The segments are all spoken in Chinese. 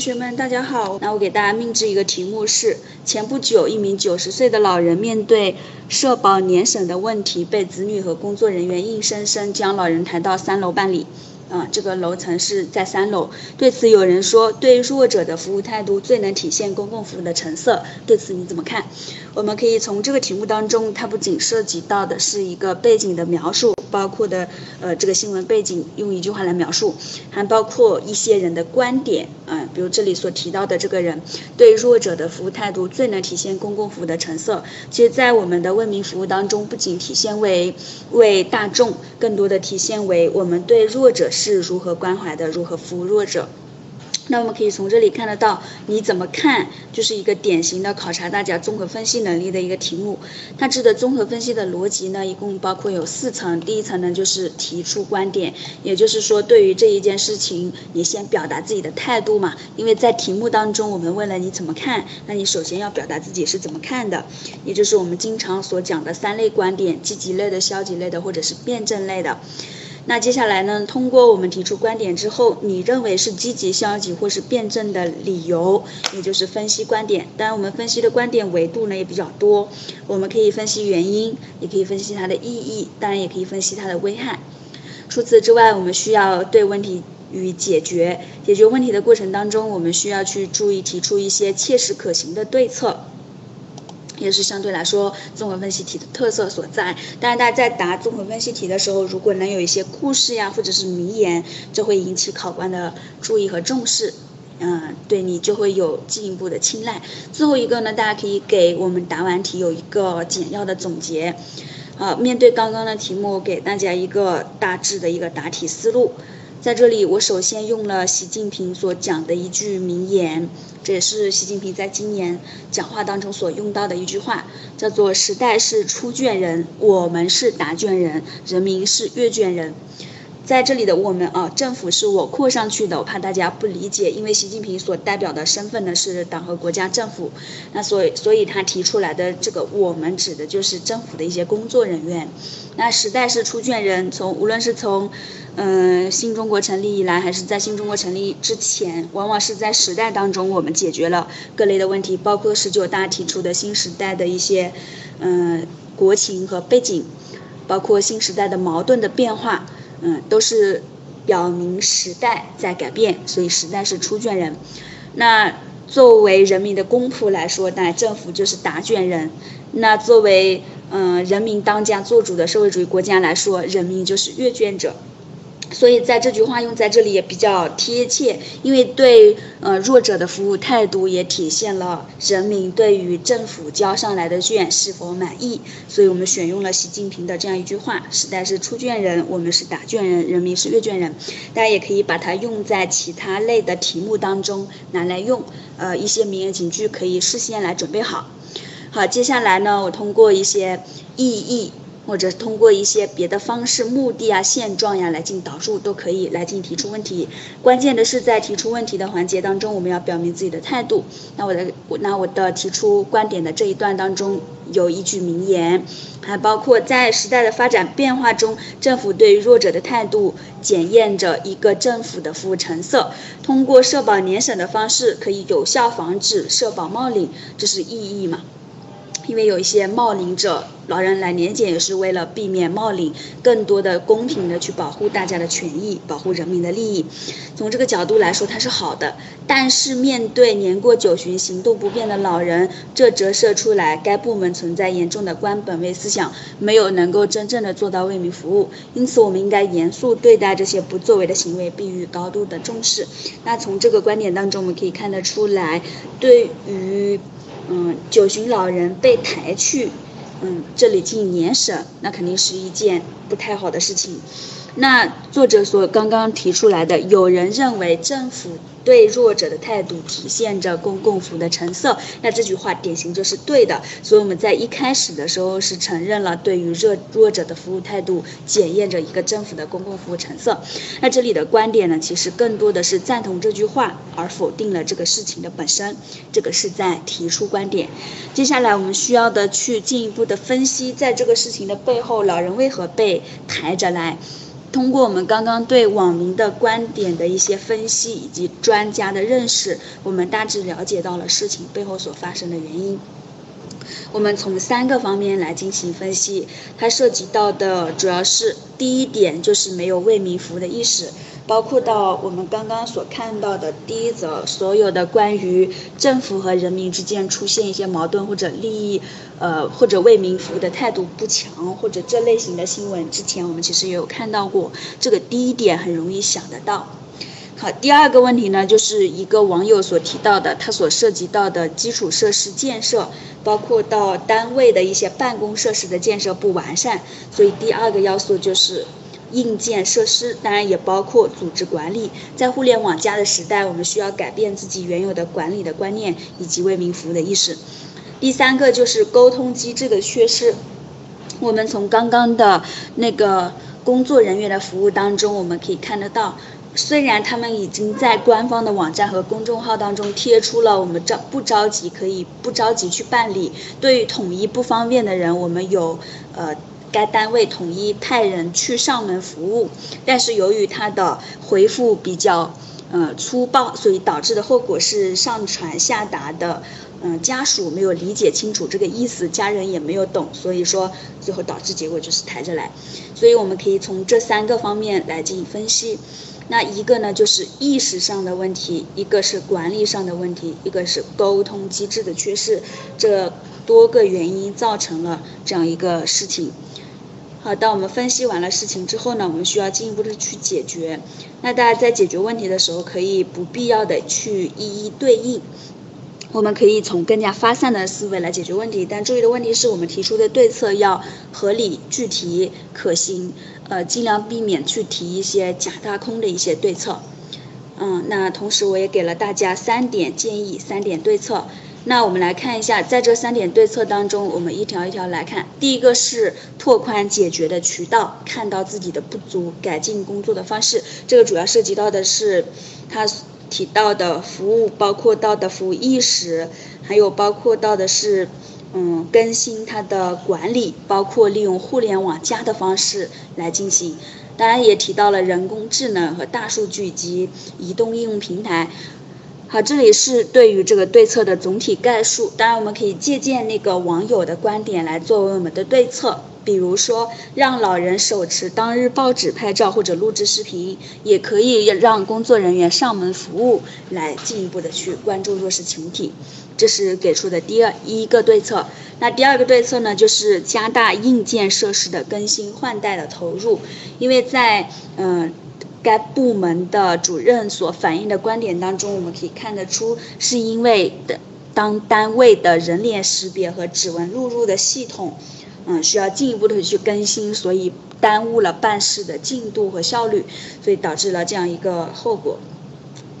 同学们，大家好。那我给大家命制一个题目是：前不久，一名九十岁的老人面对社保年审的问题，被子女和工作人员硬生生将老人抬到三楼办理。嗯，这个楼层是在三楼。对此，有人说，对弱者的服务态度最能体现公共服务的成色。对此你怎么看？我们可以从这个题目当中，它不仅涉及到的是一个背景的描述。包括的呃这个新闻背景用一句话来描述，还包括一些人的观点，嗯，比如这里所提到的这个人对弱者的服务态度最能体现公共服务的成色。其实，在我们的为民服务当中，不仅体现为为大众，更多的体现为我们对弱者是如何关怀的，如何服务弱者。那我们可以从这里看得到，你怎么看，就是一个典型的考察大家综合分析能力的一个题目。它指的综合分析的逻辑呢，一共包括有四层。第一层呢，就是提出观点，也就是说，对于这一件事情，你先表达自己的态度嘛。因为在题目当中，我们问了你怎么看，那你首先要表达自己是怎么看的，也就是我们经常所讲的三类观点：积极类的、消极类的，或者是辩证类的。那接下来呢？通过我们提出观点之后，你认为是积极、消极或是辩证的理由，也就是分析观点。当然，我们分析的观点维度呢也比较多，我们可以分析原因，也可以分析它的意义，当然也可以分析它的危害。除此之外，我们需要对问题予以解决。解决问题的过程当中，我们需要去注意提出一些切实可行的对策。也是相对来说综合分析题的特色所在。当然，大家在答综合分析题的时候，如果能有一些故事呀，或者是名言，就会引起考官的注意和重视。嗯，对你就会有进一步的青睐。最后一个呢，大家可以给我们答完题有一个简要的总结。好，面对刚刚的题目，给大家一个大致的一个答题思路。在这里，我首先用了习近平所讲的一句名言，也是习近平在今年讲话当中所用到的一句话，叫做“时代是出卷人，我们是答卷人，人民是阅卷人”。在这里的我们啊，政府是我扩上去的，我怕大家不理解，因为习近平所代表的身份呢是党和国家政府，那所以所以他提出来的这个我们指的就是政府的一些工作人员。那时代是出卷人，从无论是从嗯新中国成立以来，还是在新中国成立之前，往往是在时代当中我们解决了各类的问题，包括十九大提出的新时代的一些嗯国情和背景，包括新时代的矛盾的变化。嗯，都是表明时代在改变，所以时代是出卷人。那作为人民的公仆来说，那政府就是答卷人。那作为嗯人民当家作主的社会主义国家来说，人民就是阅卷者。所以在这句话用在这里也比较贴切，因为对呃弱者的服务态度也体现了人民对于政府交上来的卷是否满意。所以我们选用了习近平的这样一句话：时代是出卷人，我们是答卷人，人民是阅卷人。大家也可以把它用在其他类的题目当中拿来用，呃一些名言警句可以事先来准备好。好，接下来呢，我通过一些意义。或者通过一些别的方式、目的啊、现状呀来进行导述都可以来进行提出问题。关键的是在提出问题的环节当中，我们要表明自己的态度。那我的我那我的提出观点的这一段当中有一句名言，还包括在时代的发展变化中，政府对弱者的态度检验着一个政府的服务成色。通过社保年审的方式，可以有效防止社保冒领，这是意义嘛？因为有一些冒领者，老人来年检也是为了避免冒领，更多的公平的去保护大家的权益，保护人民的利益。从这个角度来说，它是好的。但是面对年过九旬、行动不便的老人，这折射出来该部门存在严重的官本位思想，没有能够真正的做到为民服务。因此，我们应该严肃对待这些不作为的行为，并予高度的重视。那从这个观点当中，我们可以看得出来，对于。嗯，九旬老人被抬去，嗯，这里进行年审，那肯定是一件不太好的事情。那作者所刚刚提出来的，有人认为政府对弱者的态度体现着公共服务的成色，那这句话典型就是对的。所以我们在一开始的时候是承认了对于弱弱者的服务态度检验着一个政府的公共服务成色。那这里的观点呢，其实更多的是赞同这句话，而否定了这个事情的本身。这个是在提出观点。接下来我们需要的去进一步的分析，在这个事情的背后，老人为何被抬着来？通过我们刚刚对网民的观点的一些分析以及专家的认识，我们大致了解到了事情背后所发生的原因。我们从三个方面来进行分析，它涉及到的主要是第一点就是没有为民服务的意识，包括到我们刚刚所看到的第一则所有的关于政府和人民之间出现一些矛盾或者利益，呃或者为民服务的态度不强或者这类型的新闻，之前我们其实也有看到过，这个第一点很容易想得到。好，第二个问题呢，就是一个网友所提到的，他所涉及到的基础设施建设，包括到单位的一些办公设施的建设不完善，所以第二个要素就是硬件设施，当然也包括组织管理。在互联网加的时代，我们需要改变自己原有的管理的观念以及为民服务的意识。第三个就是沟通机制的缺失，我们从刚刚的那个工作人员的服务当中，我们可以看得到。虽然他们已经在官方的网站和公众号当中贴出了我们着不着急可以不着急去办理，对于统一不方便的人，我们有呃该单位统一派人去上门服务，但是由于他的回复比较呃粗暴，所以导致的后果是上传下达的嗯家属没有理解清楚这个意思，家人也没有懂，所以说最后导致结果就是抬着来，所以我们可以从这三个方面来进行分析。那一个呢，就是意识上的问题；一个是管理上的问题；一个是沟通机制的缺失。这多个原因造成了这样一个事情。好，当我们分析完了事情之后呢，我们需要进一步的去解决。那大家在解决问题的时候，可以不必要的去一一对应。我们可以从更加发散的思维来解决问题，但注意的问题是我们提出的对策要合理、具体、可行，呃，尽量避免去提一些假大空的一些对策。嗯，那同时我也给了大家三点建议、三点对策。那我们来看一下，在这三点对策当中，我们一条一条来看。第一个是拓宽解决的渠道，看到自己的不足，改进工作的方式。这个主要涉及到的是他。提到的服务包括到的服务意识，还有包括到的是，嗯，更新它的管理，包括利用互联网加的方式来进行。当然也提到了人工智能和大数据及移动应用平台。好，这里是对于这个对策的总体概述。当然，我们可以借鉴那个网友的观点来作为我们的对策。比如说，让老人手持当日报纸拍照或者录制视频，也可以让工作人员上门服务，来进一步的去关注弱势群体。这是给出的第二一个对策。那第二个对策呢，就是加大硬件设施的更新换代的投入。因为在嗯该部门的主任所反映的观点当中，我们可以看得出，是因为的当单位的人脸识别和指纹录入的系统。嗯，需要进一步的去更新，所以耽误了办事的进度和效率，所以导致了这样一个后果。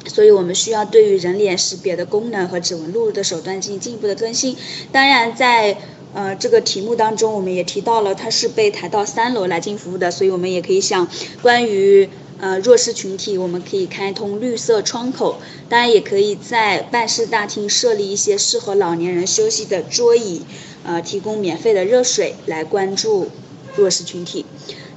所以我们需要对于人脸识别的功能和指纹录入的手段进行进一步的更新。当然，在呃这个题目当中，我们也提到了它是被抬到三楼来进行服务的，所以我们也可以想关于。呃，弱势群体，我们可以开通绿色窗口，当然也可以在办事大厅设立一些适合老年人休息的桌椅，呃，提供免费的热水来关注弱势群体，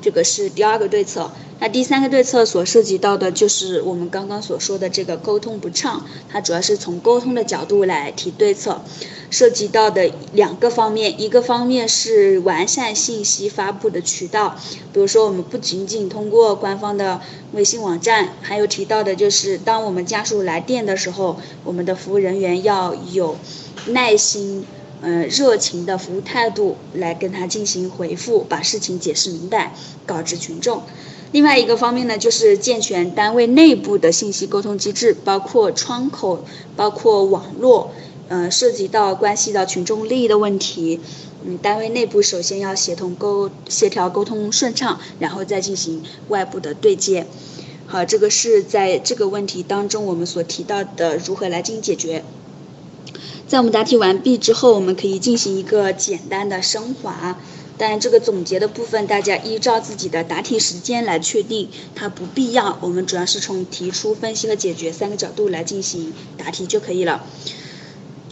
这个是第二个对策。那第三个对策所涉及到的就是我们刚刚所说的这个沟通不畅，它主要是从沟通的角度来提对策，涉及到的两个方面，一个方面是完善信息发布的渠道，比如说我们不仅仅通过官方的微信网站，还有提到的就是当我们家属来电的时候，我们的服务人员要有耐心、嗯热情的服务态度来跟他进行回复，把事情解释明白，告知群众。另外一个方面呢，就是健全单位内部的信息沟通机制，包括窗口，包括网络，呃，涉及到关系到群众利益的问题，嗯，单位内部首先要协同沟协调沟通顺畅，然后再进行外部的对接。好，这个是在这个问题当中我们所提到的如何来进行解决。在我们答题完毕之后，我们可以进行一个简单的升华。但这个总结的部分，大家依照自己的答题时间来确定，它不必要。我们主要是从提出、分析和解决三个角度来进行答题就可以了。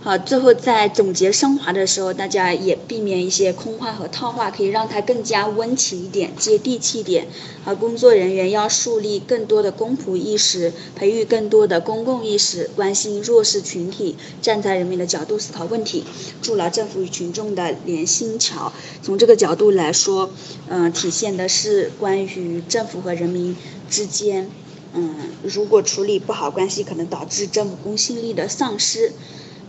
好，最后在总结升华的时候，大家也避免一些空话和套话，可以让它更加温情一点、接地气一点。而工作人员要树立更多的公仆意识，培育更多的公共意识，关心弱势群体，站在人民的角度思考问题，筑牢政府与群众的连心桥。从这个角度来说，嗯，体现的是关于政府和人民之间，嗯，如果处理不好关系，可能导致政府公信力的丧失。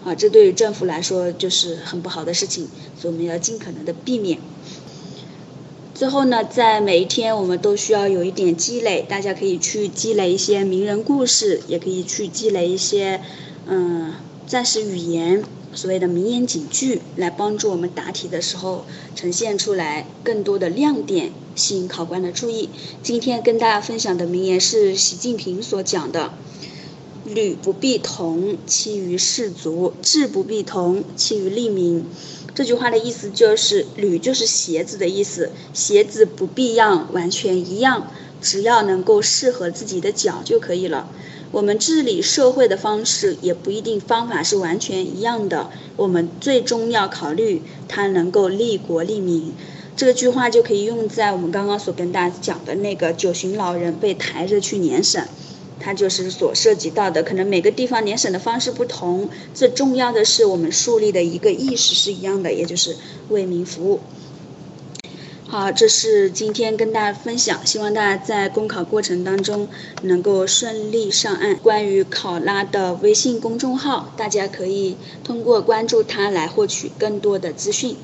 啊，这对于政府来说就是很不好的事情，所以我们要尽可能的避免。最后呢，在每一天我们都需要有一点积累，大家可以去积累一些名人故事，也可以去积累一些嗯暂时语言，所谓的名言警句，来帮助我们答题的时候呈现出来更多的亮点，吸引考官的注意。今天跟大家分享的名言是习近平所讲的。履不必同，其于士卒；志不必同，其于利民。这句话的意思就是，履就是鞋子的意思，鞋子不必样完全一样，只要能够适合自己的脚就可以了。我们治理社会的方式也不一定方法是完全一样的，我们最终要考虑它能够利国利民。这句话就可以用在我们刚刚所跟大家讲的那个九旬老人被抬着去年审。它就是所涉及到的，可能每个地方年审的方式不同，最重要的是我们树立的一个意识是一样的，也就是为民服务。好，这是今天跟大家分享，希望大家在公考过程当中能够顺利上岸。关于考拉的微信公众号，大家可以通过关注它来获取更多的资讯。